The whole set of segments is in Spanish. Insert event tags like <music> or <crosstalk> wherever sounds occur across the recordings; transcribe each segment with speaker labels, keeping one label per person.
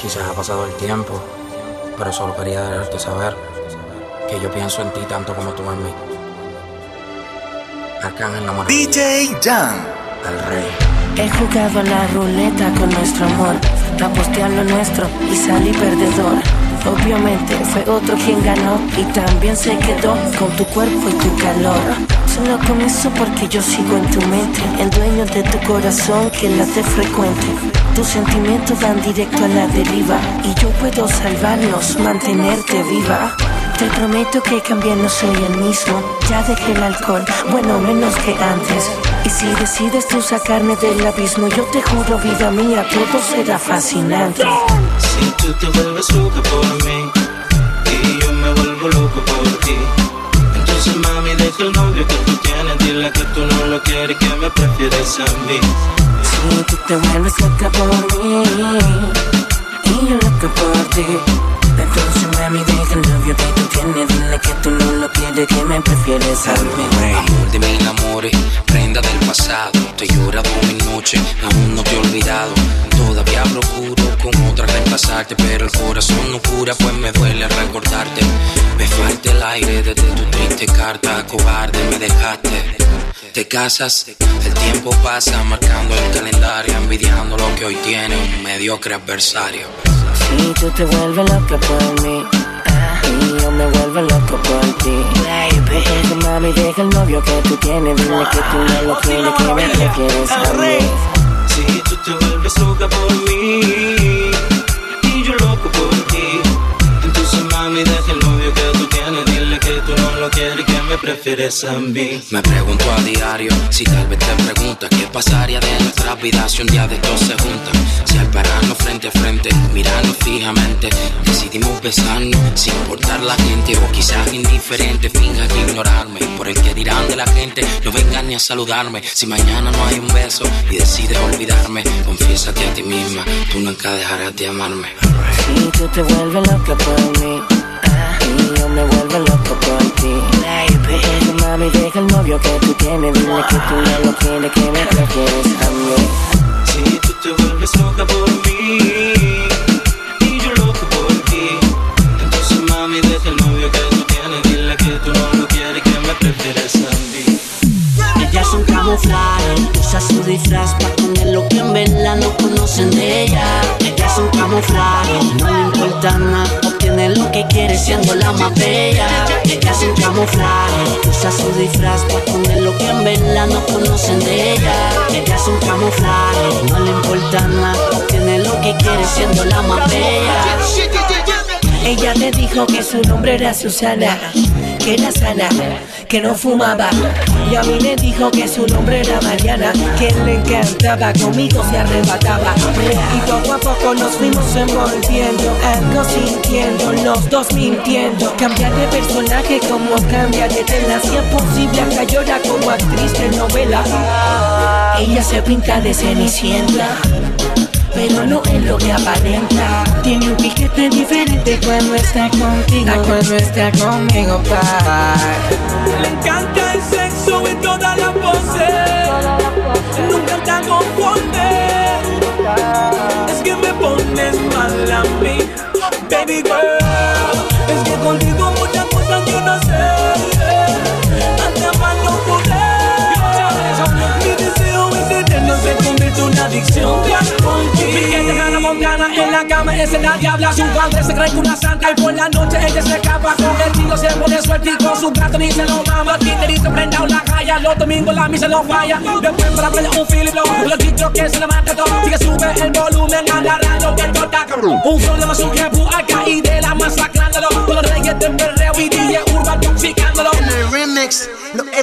Speaker 1: Quizás ha pasado el tiempo, pero solo quería dejarte saber que yo pienso en ti tanto como tú en mí. Arcángel la
Speaker 2: DJ Jan.
Speaker 1: El rey.
Speaker 3: He jugado la ruleta con nuestro amor, aposté a lo nuestro y salí perdedor. Obviamente fue otro quien ganó y también se quedó con tu cuerpo y tu calor. Solo con eso porque yo sigo en tu mente, el dueño de tu corazón que late frecuente. Tus sentimientos van directo a la deriva y yo puedo salvarnos, mantenerte viva. Te prometo que cambié, no soy el mismo. Ya dejé el alcohol, bueno, menos que antes. Y si decides tú sacarme del abismo, yo te juro, vida mía, todo será fascinante.
Speaker 4: Si tú te vuelves loca por mí y yo me vuelvo loco por ti. Entonces mami deja el novio que tú tienes, dile que tú no lo quieres, que me prefieres a mí.
Speaker 3: Si tú te vuelves loca por mí y yo loca por ti. Entonces mami deja el novio que tú tienes, dile que tú no lo quieres, que me prefieres a mí.
Speaker 1: Amor de mil amores, prenda del pasado. Te llorado mi noche, aún no te he olvidado. Todavía procuro con otra reemplazarte, pero el corazón no cura, pues me duele recordarte. Me falta el aire desde tu triste carta, cobarde me dejaste. Te casas, el tiempo pasa marcando el calendario, envidiando lo que hoy tiene un mediocre adversario.
Speaker 3: Si tú te vuelves loca por mí. Y yo me vuelvo loco por ti. Baby. Mami, deja el novio que tú tienes. Dile que tú no lo quieres, que me prefieres a mí.
Speaker 4: Si tú te vuelves loca por mí y yo loco por ti. Entonces mami deja el novio que tú no lo quieres, que me prefieres a mí.
Speaker 1: Me pregunto a diario si tal vez te preguntas qué pasaría de nuestra vida si un día de estos se juntan. Si al pararnos frente a frente, mirarnos fijamente, decidimos besarnos sin importar la gente o quizás indiferente, finja que ignorarme. Por el que dirán de la gente, no vengan ni a saludarme. Si mañana no hay un beso y decides olvidarme, confiésate a ti misma, tú nunca dejarás de amarme.
Speaker 3: Si tú te vuelves loca por mí y yo me vuelvo loco por ti Baby mami, deja el novio que tú tienes Dile que tú no lo quieres, que me prefieres a mí
Speaker 4: Si tú te vuelves loca por mí y yo loco por ti. Entonces mami deja el novio que tú tienes, dile que tú no lo quieres, que me prefieres a mí.
Speaker 5: Ella es un camuflaje, usa su disfraz para poner lo que en verdad no conocen de ella. Ella es un camuflaje, no le importa nada, lo que quiere siendo la más bella. Ella es un camuflaje, usa su disfraz para poner lo que en verdad no conocen de ella. Ella es un camuflaje, no le importa nada, obtiene lo que quiere siendo la más bella.
Speaker 3: Ella te dijo que su nombre era Susana, que era sana, que no fumaba. Y a mí me dijo que su nombre era Mariana, que le encantaba, conmigo se arrebataba. Y poco a poco nos fuimos envolviendo, algo sintiendo, los dos mintiendo. Cambiar de personaje como cambia de tela, si es posible, hasta llora como actriz de novela. Ella se pinta de cenicienta pero no es lo que aparenta. Tiene un piquete diferente cuando está contigo, cuando está conmigo, pa.
Speaker 6: Le encanta el sexo en todas las poses. Nunca está conforme. Es que me pones mal a mí, baby girl. Adicción. Por ti.
Speaker 7: Piquete gana Montana en la cama es la diabla. Su padre se cree que una santa y por la noche ella se escapa. Con el tiro se pone suerte y con su gato ni se lo mama. Titerito prendado la calle, los domingos la misa lo falla. Después para playa un Philip Lowe, los chicos que se le mata todo. Sigue sube el volumen agarrando que toca Un flow de más un jefu acá y de la masacrándolo Con los reyes de perreo y DJ Urban toxicándolo
Speaker 2: En el remix, lo he.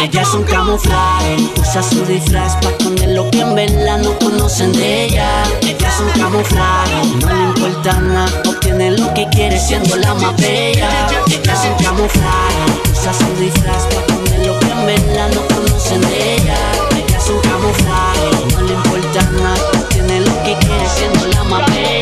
Speaker 5: Ella es un camuflaje, usa su disfraz para poner lo que en verdad no conocen de ella. Ella es un camuflaje, no le importa nada, obtiene lo que quiere siendo la más bella. Ella es un camuflaje, usa su disfraz para poner lo que en verdad no conocen de ella. Ella es un camuflaje, no le importa nada, obtiene lo que quiere siendo la más bella.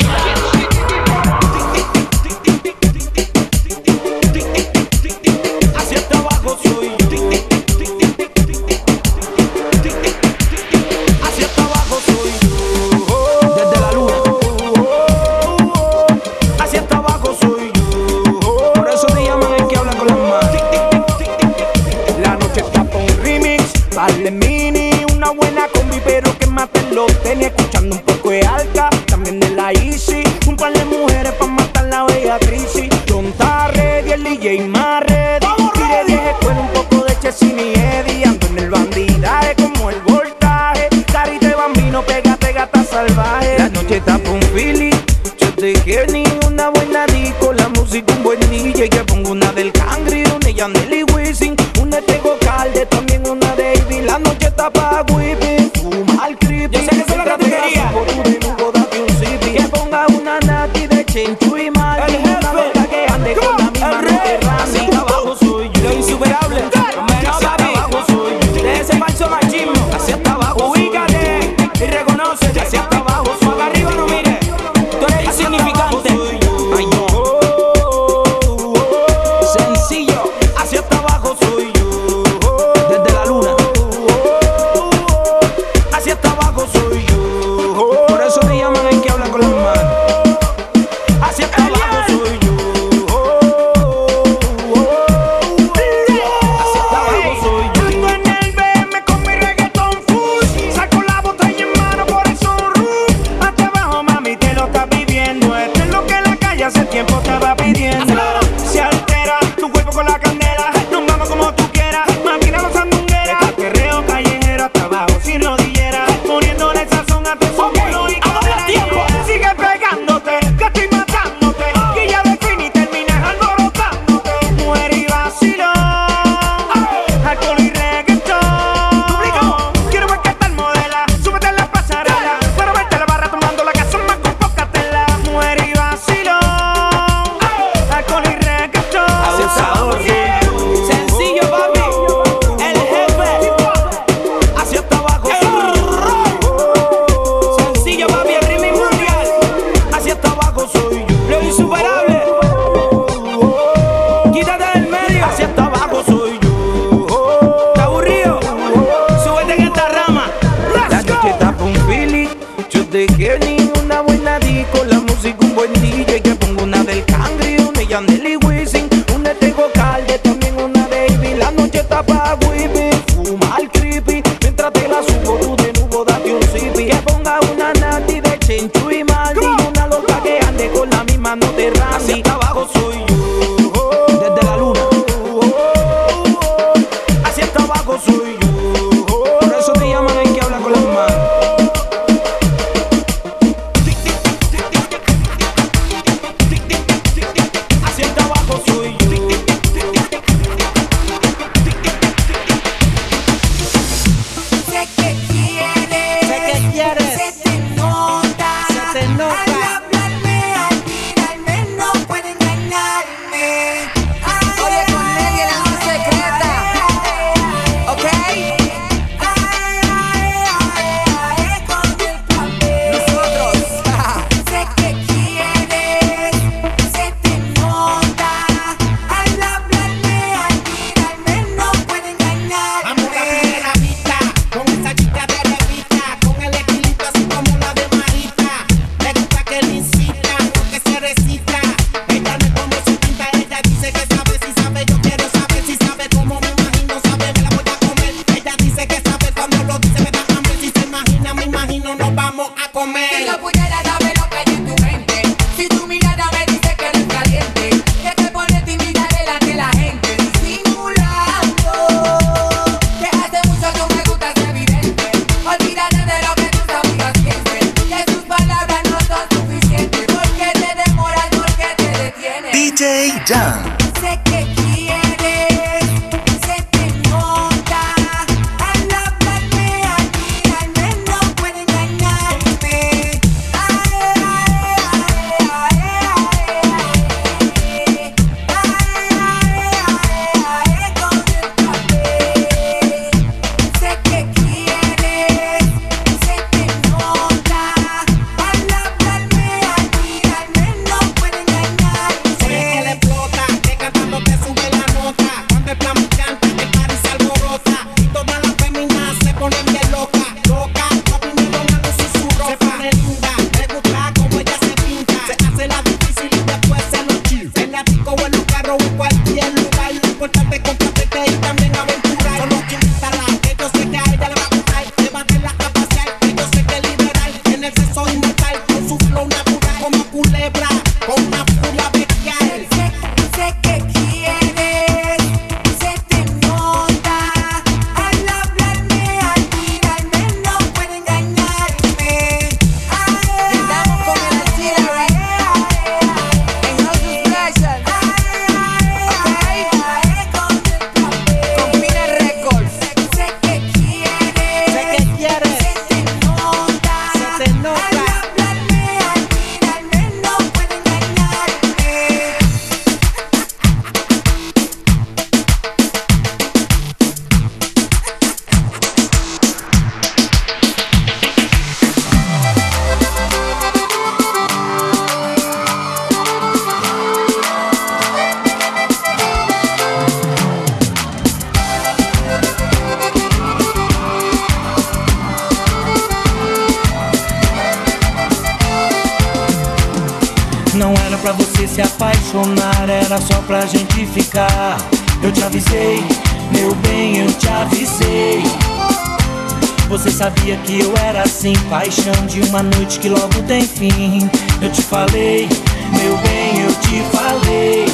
Speaker 8: sem paixão de uma noite que logo tem fim. Eu te falei, meu bem, eu te falei.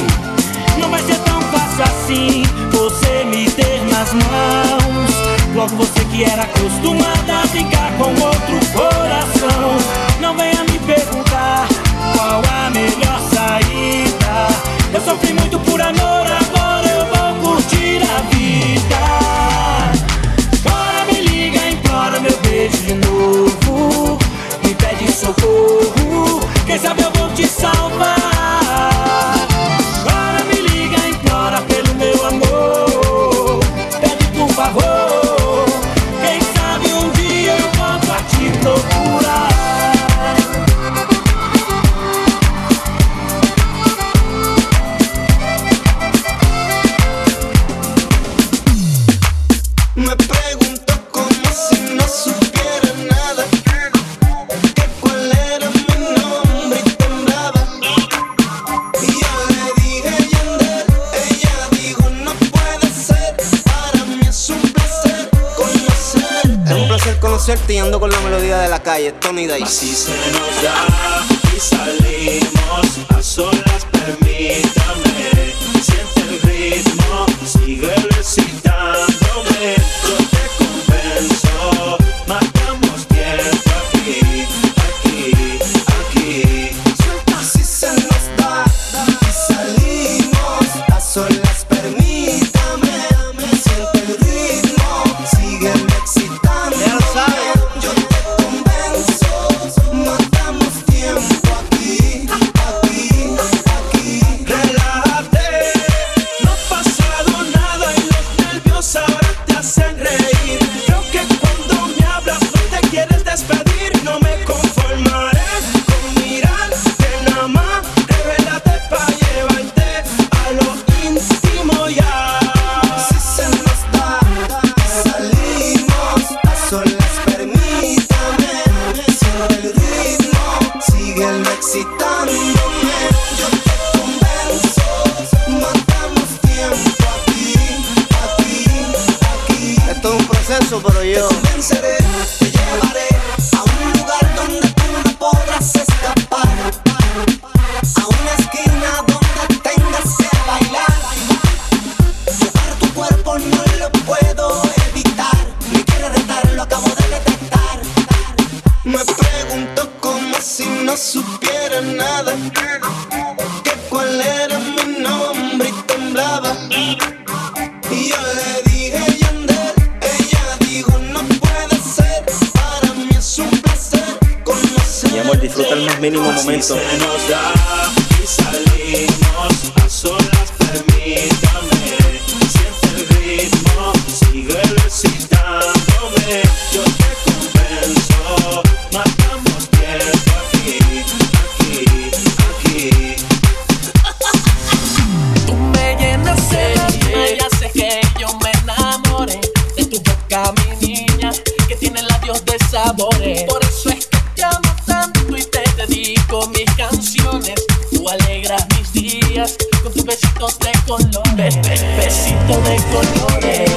Speaker 8: Não vai ser tão fácil assim você me ter nas mãos. Logo você que era acostumada a ficar com outro
Speaker 9: corpo. concierto y
Speaker 10: ando con la melodía de la calle, Tony Day.
Speaker 11: Así se nos da y salimos a solas, permítame. con
Speaker 6: besitos de colores, besito de colores.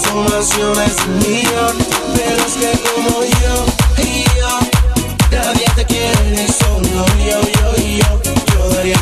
Speaker 6: transformación es
Speaker 3: un
Speaker 12: millón. Pero es que como yo yo, nadie te quiere ni solo yo, yo yo. Yo daría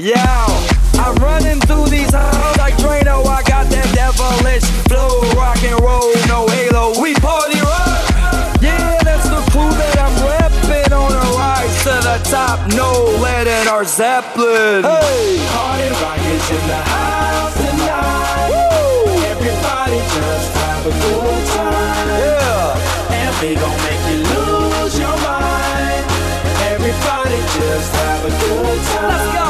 Speaker 12: Yeah,
Speaker 13: I'm
Speaker 14: running through these halls like Drano. I got that devilish flow, rock and roll, no halo. We party rock. Yeah, that's the crew that I'm repping on a rise to the top. No lead in our Zeppelin. Hey,
Speaker 11: party rock is in the house tonight. Woo. Everybody just have a good time.
Speaker 14: Yeah,
Speaker 11: and we gon' make you lose your mind. Everybody just have a good time. Let's go.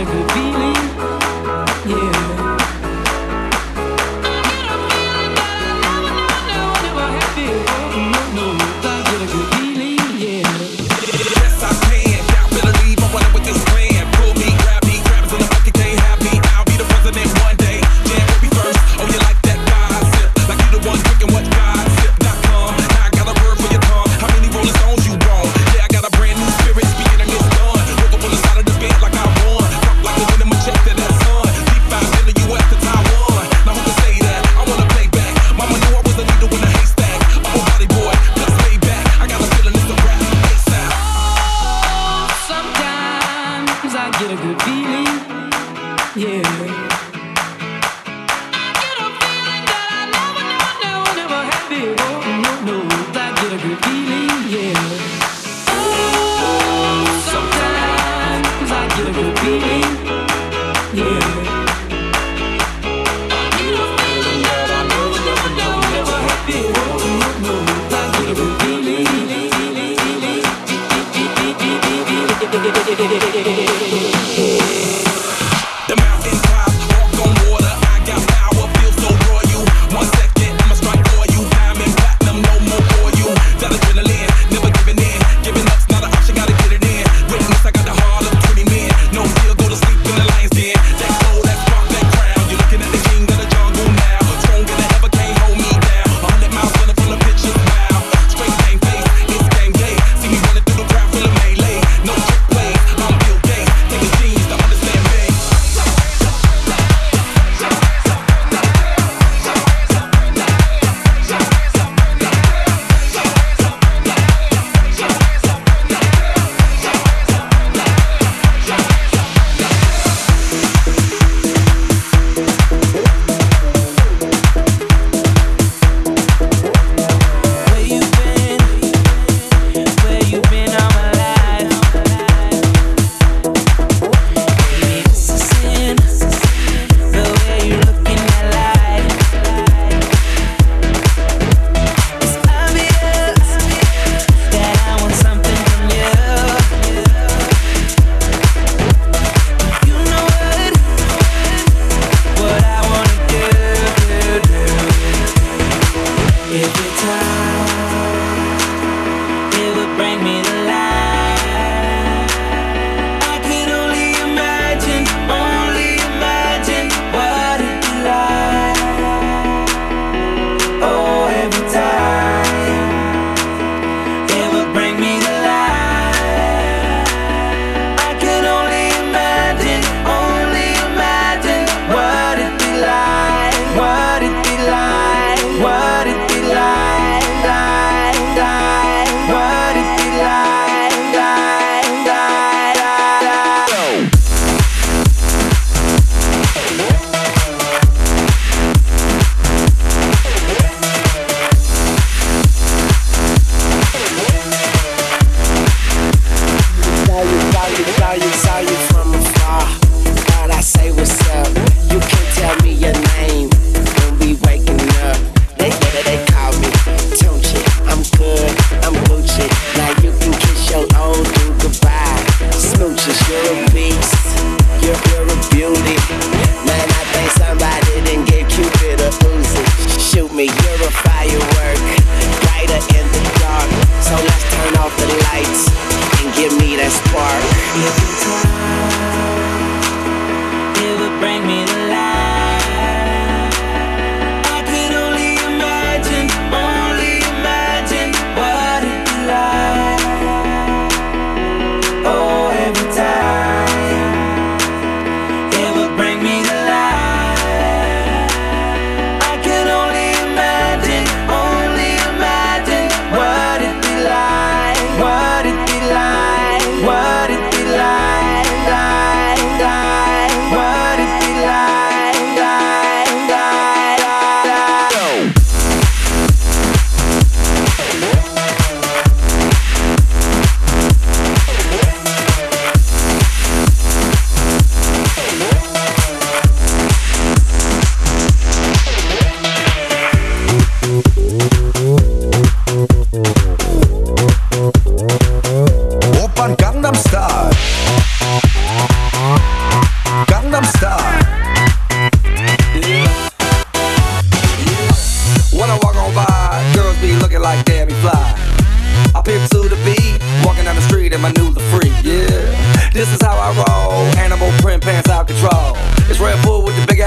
Speaker 15: Sometimes I get a good feeling,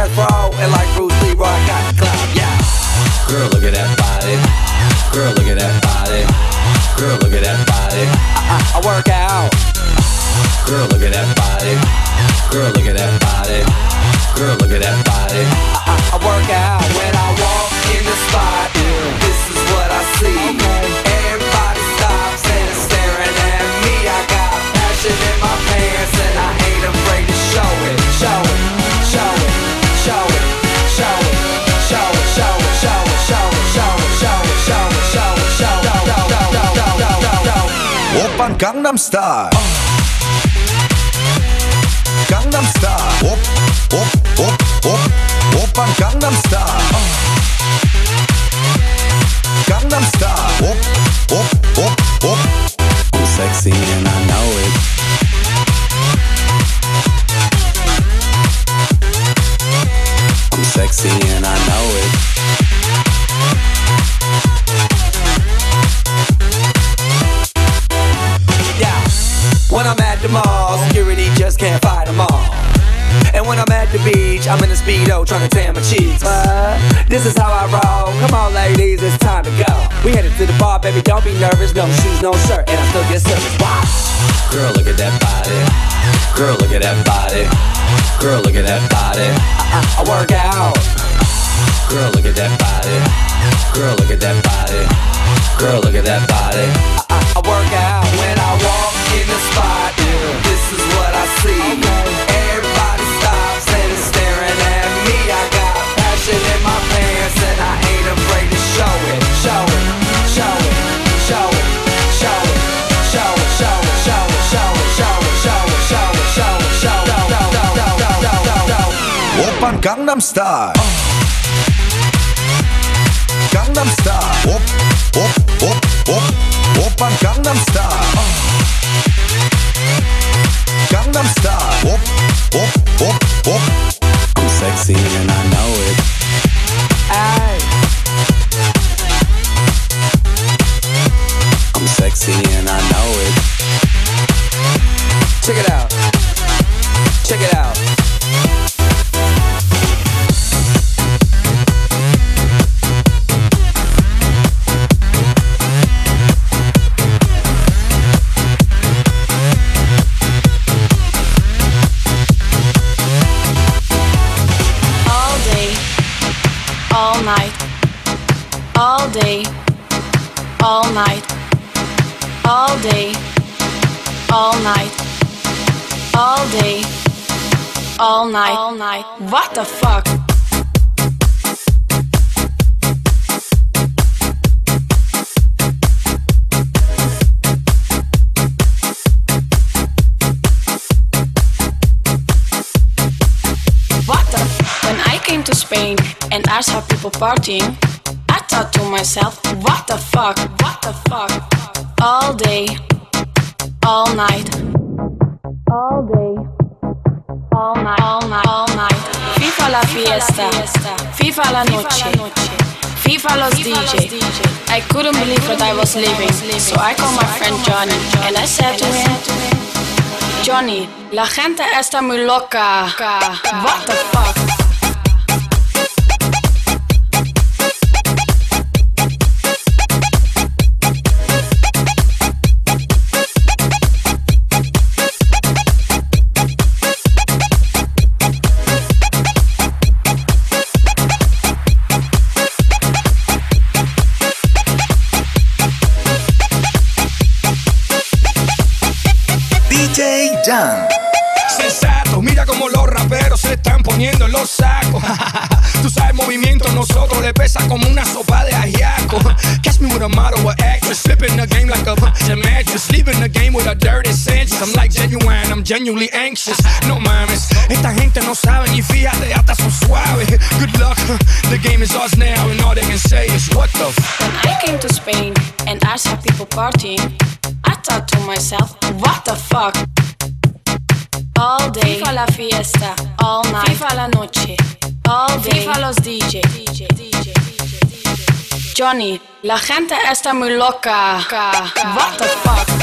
Speaker 14: ass bra, and like Bruce Lee, I got the clout, yeah. Girl, look at that body. Girl, look at that body. Girl, look at that body. I, I, I work out. Girl, look at that body. Girl, look at that body. Girl, look at that body. I, I, I work out when I walk 1 Gangnam Style. Gangnam Style. Op, op, op, op
Speaker 16: 오빤 Gangnam Style. Gangnam Style. Op, op, op, op.
Speaker 17: Too sexy and I know it.
Speaker 14: Trying to tan my cheeks. But this is how I roll. Come on, ladies, it's time to go. We headed to the bar, baby. Don't be nervous. No shoes, no shirt, and I still get service. Wow. Girl, look at that body. Girl, look at that body. Girl, look at that body. I, I, I work out. Girl, look at that body. Girl, look at that body. Girl, look at that body. I, I, I work out when I walk in the spot. This is what I see. Everybody I got passion in my pants and I ain't afraid to show it, show it, show it, show it, show it, show it, show it, show it, show it, show it, show it, show it, show it, show it,
Speaker 16: Gangnam Style. Gangnam Style. Op, op, op, op. Oppan Gangnam Style. Gangnam Style. Op, op, op,
Speaker 17: op sexy and I know it. I
Speaker 18: saw people partying, I thought to myself, what the fuck? What the fuck? All day, all night, all day, all night, all night, all night. FIFA la fiesta, FIFA la noche, FIFA los DJ. I couldn't believe what I was living, so I called my friend Johnny and I said to him. Johnny, la gente está muy loca. What the fuck?
Speaker 2: Jam.
Speaker 19: Sensato, mira como los raperos se están poniendo en los sacos. <laughs> Tú sabes, movimiento nosotros le pesa como una sopa de ajiaco. Catch me with a model or actress, flipping the game like a <laughs> mattress, leaving the game with a dirty sense. I'm like genuine, I'm genuinely anxious. No mames, esta gente no sabe ni fíjate, hasta son suaves. Good luck, the game is ours now, and all they can say is what the f.
Speaker 18: When I came to Spain and I saw people partying, I thought to myself, what the fuck? All day, FIFA la fiesta, all night, FIFA la noche, all day, FIFA los DJ. DJ, DJ, DJ, DJ.
Speaker 9: Johnny, la gente está muy loca. What the fuck?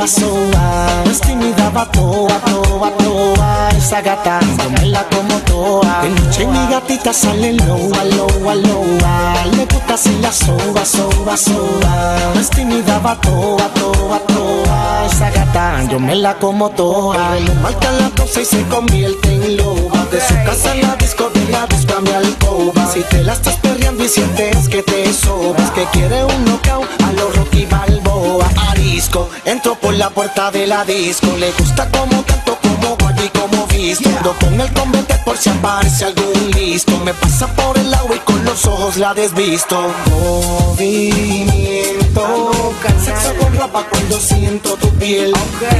Speaker 20: No es va toa, toa, toa Esa gata yo me la como toa De noche mi gatita sale loa, loa, loa Le gusta si la soba, soba, soba. Es tímida, va toa, toa, toa Esa gata yo me la como toa Le marca la cosa y se convierte en loba. De su casa en la disco de la disco mi alcoba. Si te la estás perreando y sientes que te sobas Que quiere un knockout Entro por la puerta de la disco. Le gusta como canto, como guay y como visto. Ando con el convente por si aparece algún listo. Me pasa por el agua y con los ojos la desvisto. Movimiento Sexo con ropa cuando siento tu piel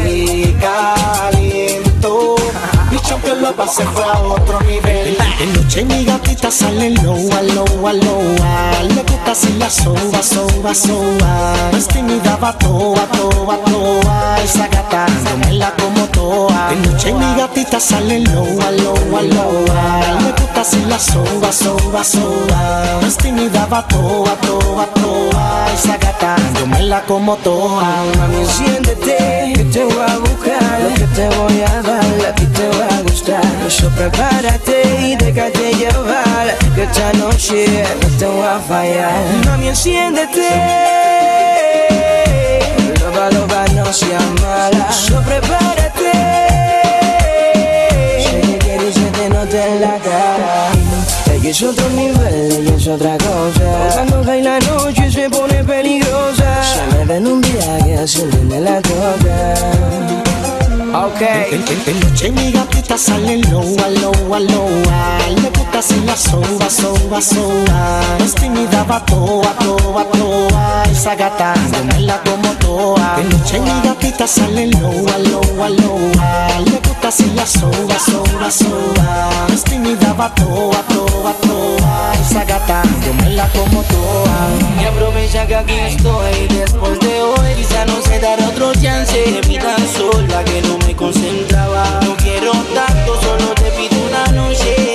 Speaker 20: Y caliento Bicho que lo pasé fue a otro nivel. De noche mi gatita sale loa, loa, loa Le gusta si la soba, soba, soba. No es tímida, va toa, toa, toa. Esa gata como toa. De noche mi gatita sale loa, loa, loa Le gusta si la soba, soba, soba. No es tímida, va toa, toa, toa. Esa gata como toa.
Speaker 12: Mami, enciéndete, que te voy a buscar. Lo que te voy a dar, a ti te va a gustar. Prepárate y déjate llevar Que esta noche no te voy a fallar. Mami, enciéndete. Loba, loba, no seas mala. Eso prepárate. Sé que quieres que te note en la cara. Ella es otro nivel, ella es otra cosa. Cuando cae la noche se pone peligrosa. Se me ven un ascienden en la toca Ok.
Speaker 20: De, de- de noche mi gatita sale loa, loa, loa Le gusta si la soba, soba, soba es tímida, va toa, toa, toa. Esa gata yo me la como toa. De noche mi gatita sale loa, loa, loa Le gusta si la soba, soba, soba es tímida, va toa, toa, toa. Esa gata yo me la como toa.
Speaker 12: Y aprovecha que aquí estoy Después de hoy quizá no se dará otro chance. Mi tan sola que no No quiero tanto, solo te pido una noche.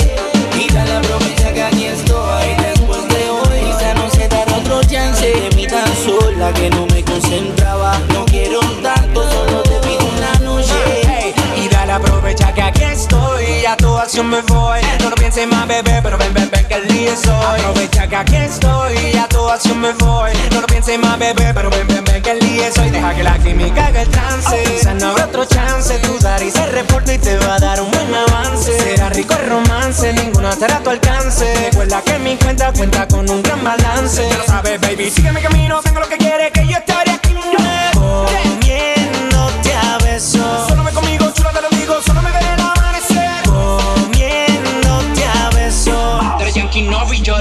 Speaker 12: Y dale aprovecha que aquí estoy. Después de hoy quizá no se dará otro chance. Mi tan sola que no me concentraba. No quiero tanto, solo te pido una noche.
Speaker 21: Y dale aprovecha que aquí estoy. A todas
Speaker 22: acción me voy. No lo pienses más, bebé, pero ven, ven, ven, que el día soy. Aprovecha que aquí estoy, a me voy. No lo pienses más, bebé, pero ven, ven, ven, que el día soy. Deja que la química haga el trance. Quizás no habrá otro chance, tu dar y se reporta y te va a dar un buen avance. Será rico el romance, ninguna estará a tu alcance. Recuerda que mi cuenta cuenta con un gran balance. Ya lo sabes, baby, sigue mi camino, tengo lo que quieres, que yo estaré aquí.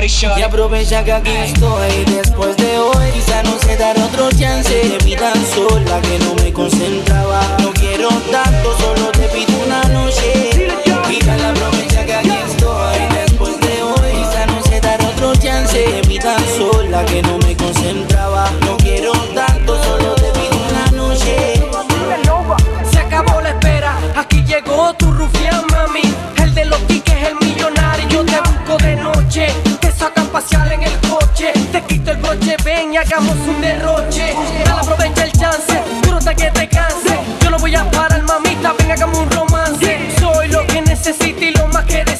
Speaker 12: Y aprovecha que aquí estoy. Después de hoy Quizá no se dará otro chance. Mi tan sola que no me concentraba. No quiero tanto, solo te pido una noche. Mira la aprovecha que aquí estoy. Después de hoy Quizá no se dará otro chance. Mi tan sola que no me concentraba. No quiero tanto, solo te pido una noche.
Speaker 6: Se acabó la espera, aquí llegó tu En el coche, te quito el broche, ven y hagamos un derroche. Dale, aprovecha el chance, duro hasta que te canse. Yo no voy a parar, mamita, ven, hagamos un romance. Soy lo que necesitas motivo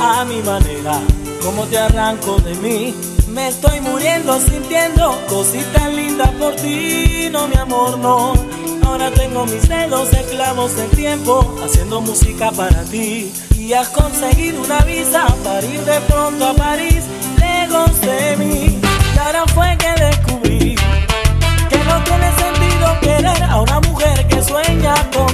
Speaker 6: a mi manera. ¿Cómo te arranco de mí? Me estoy muriendo sintiendo cositas lindas por ti. No, mi amor, no. Ahora tengo mis dedos esclavos del tiempo haciendo música para ti. Y has conseguido una visa para ir de pronto a París, lejos de mí. Y ahora fue que descubrí que no tiene sentido querer a una mujer que sueña con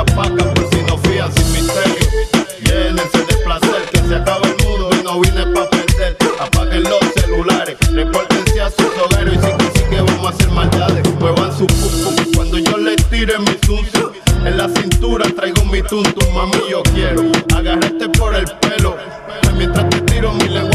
Speaker 6: apacan por si no fían sin misterio. Llénense de placer que se acaba el mundo y no vine pa' perder. Apaguen los
Speaker 23: celulares, repórtense a sus hogueros y sí que vamos a hacer maldades. Muevan su pum cuando yo les
Speaker 24: tire mi tuncio. En la cintura traigo mi tuntum, mami yo quiero. Agarrarte por el pelo, mientras te tiro mi lengua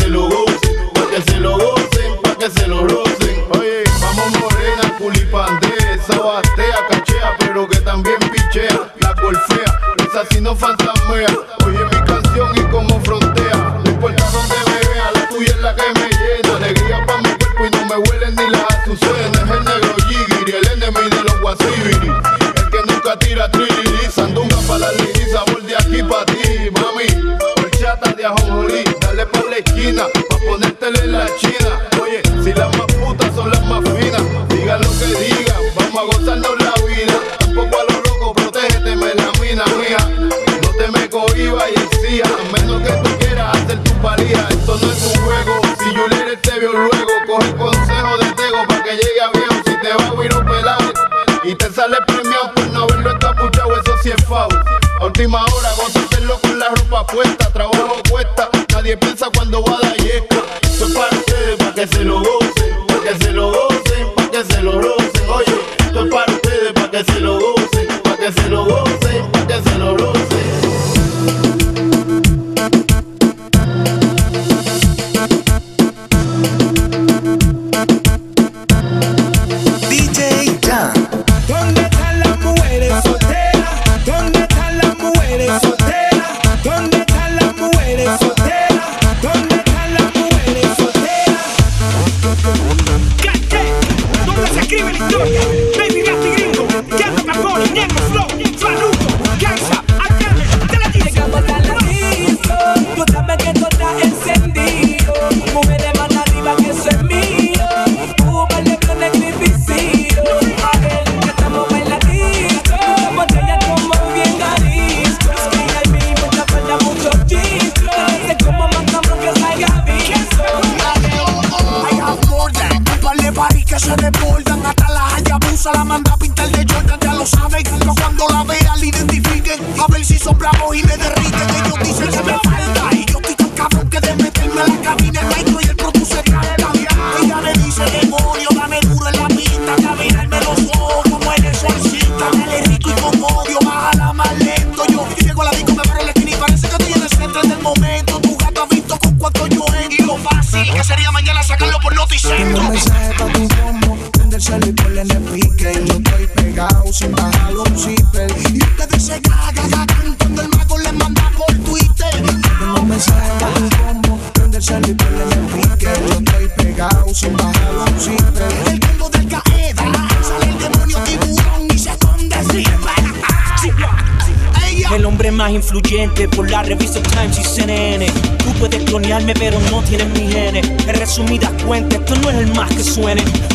Speaker 24: se lo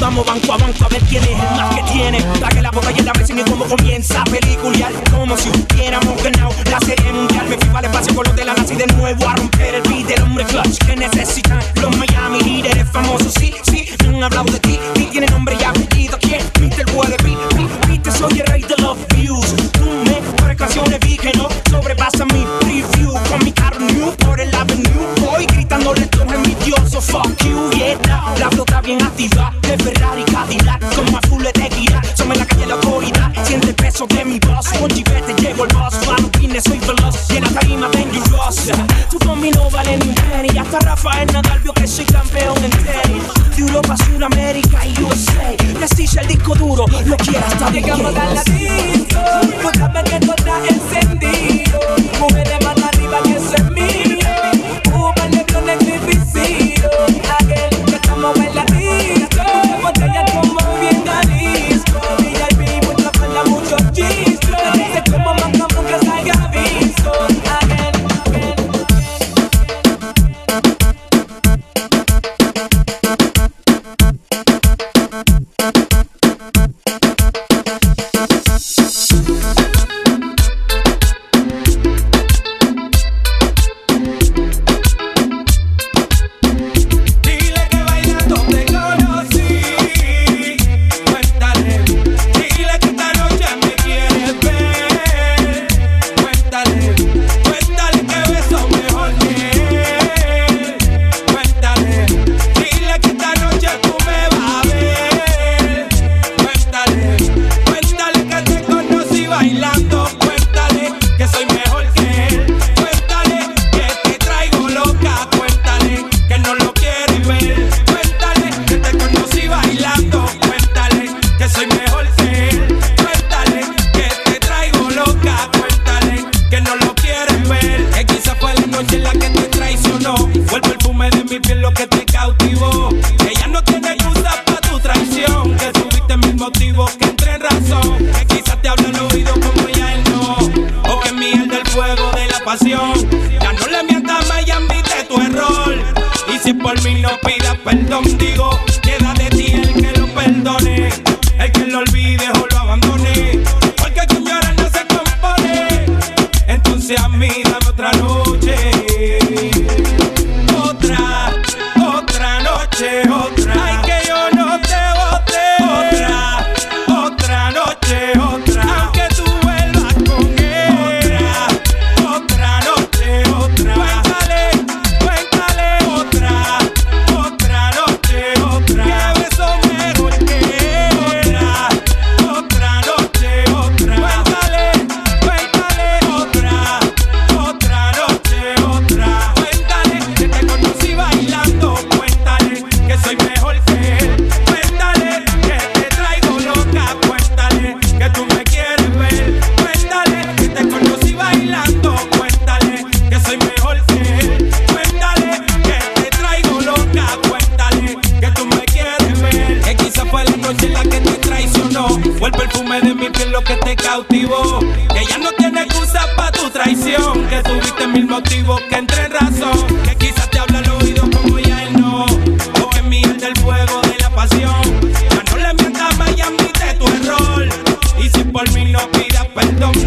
Speaker 24: Vamos
Speaker 25: banco a banco a ver quién es el más que tiene. Trague la botella y la presión y cómo comienza a pelicular. Como si hubiéramos ganado la serie mundial. Me fui para el espacio con los de la nazi de nuevo a romper el beat del hombre clutch que necesitan los Miami Heat. famosos sí, sí, me han hablado de ti. Y tiene nombre y apellido. ¿Quién? Mr. Wallaby, viste, soy el rey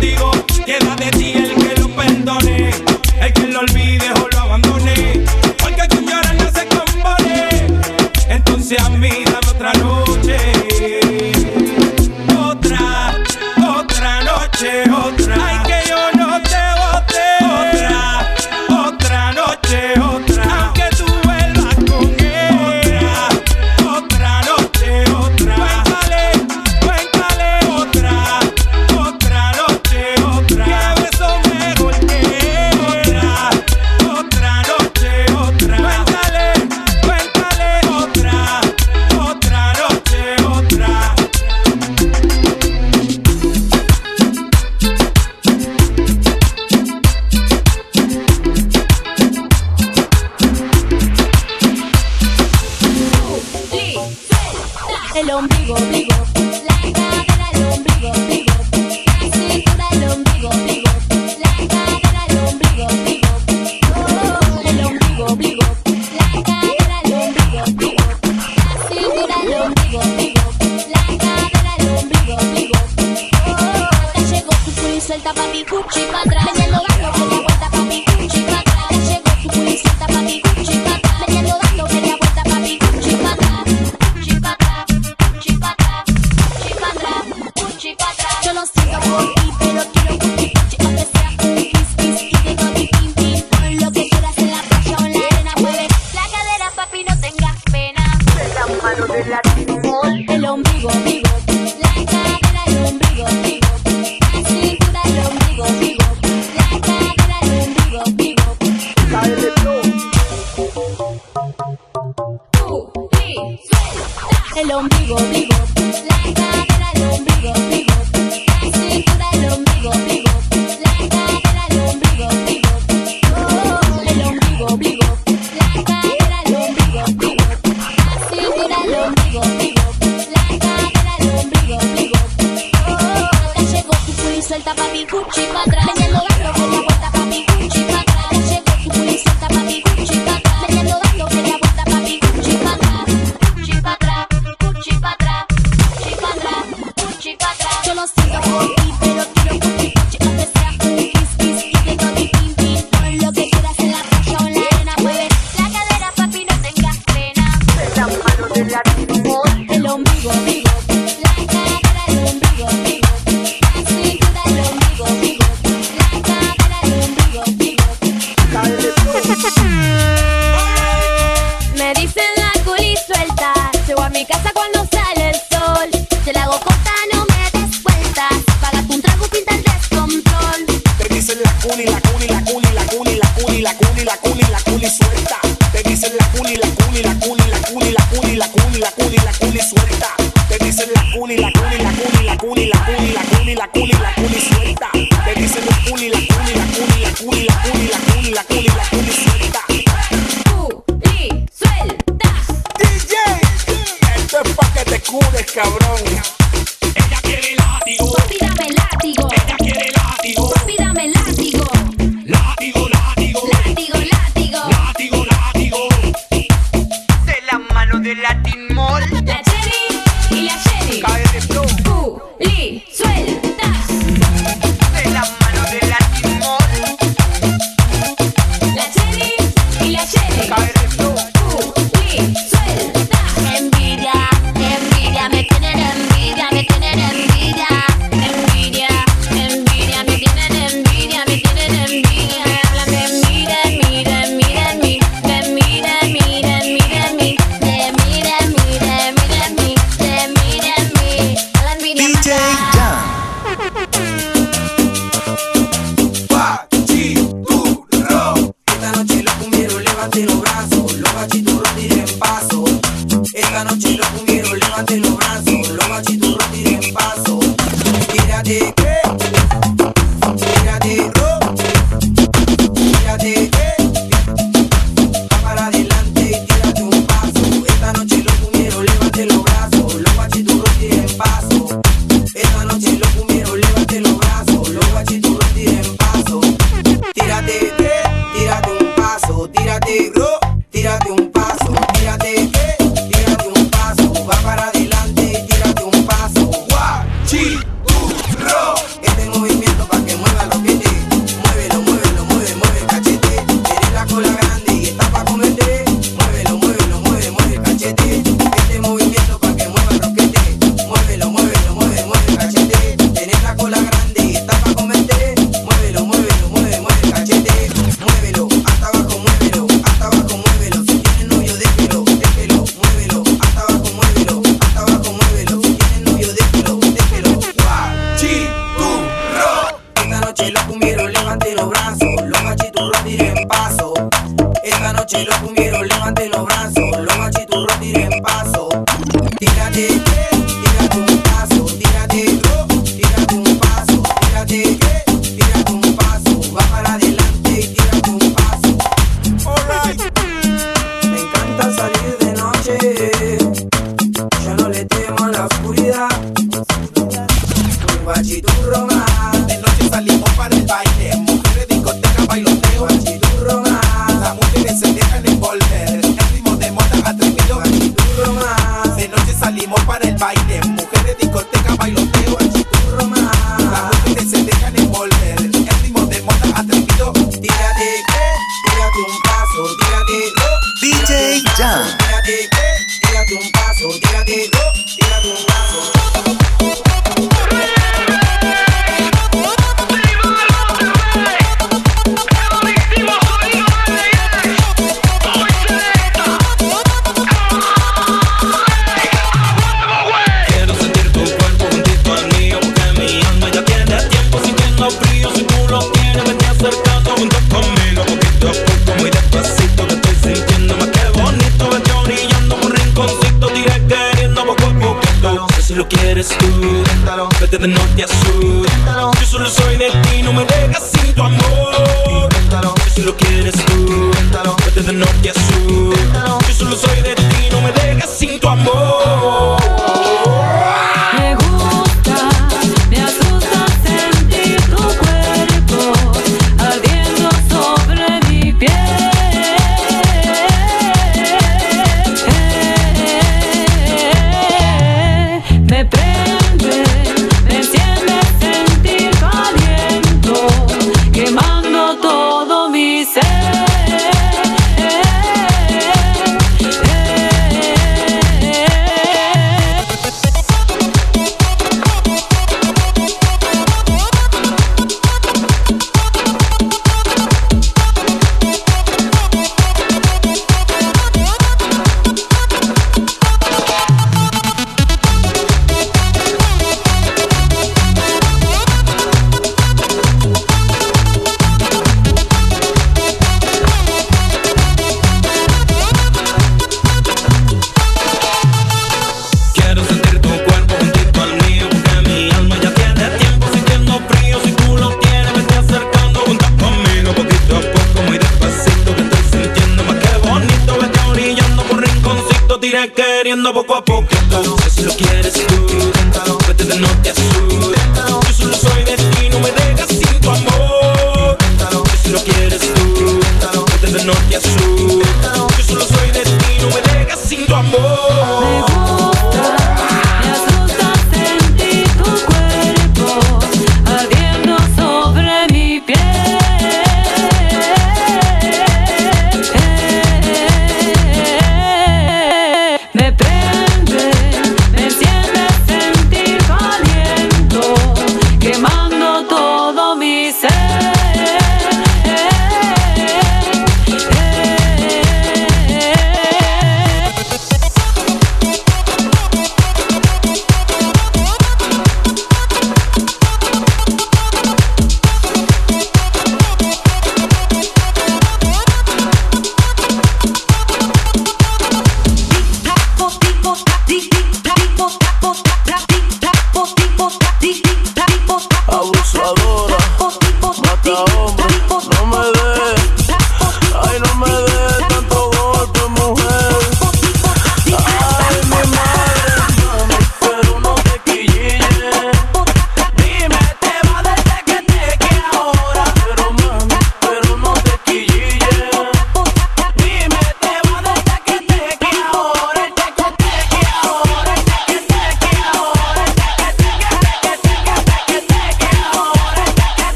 Speaker 26: perdón,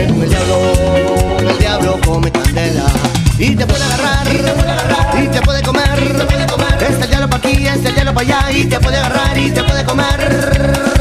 Speaker 26: el
Speaker 2: diablo, el diablo come candela. Y te puede agarrar, y te puede agarrar, y te puede comer, y te puede comer. Este diablo pa' aquí, este diablo pa' allá, y te puede agarrar, y te puede comer.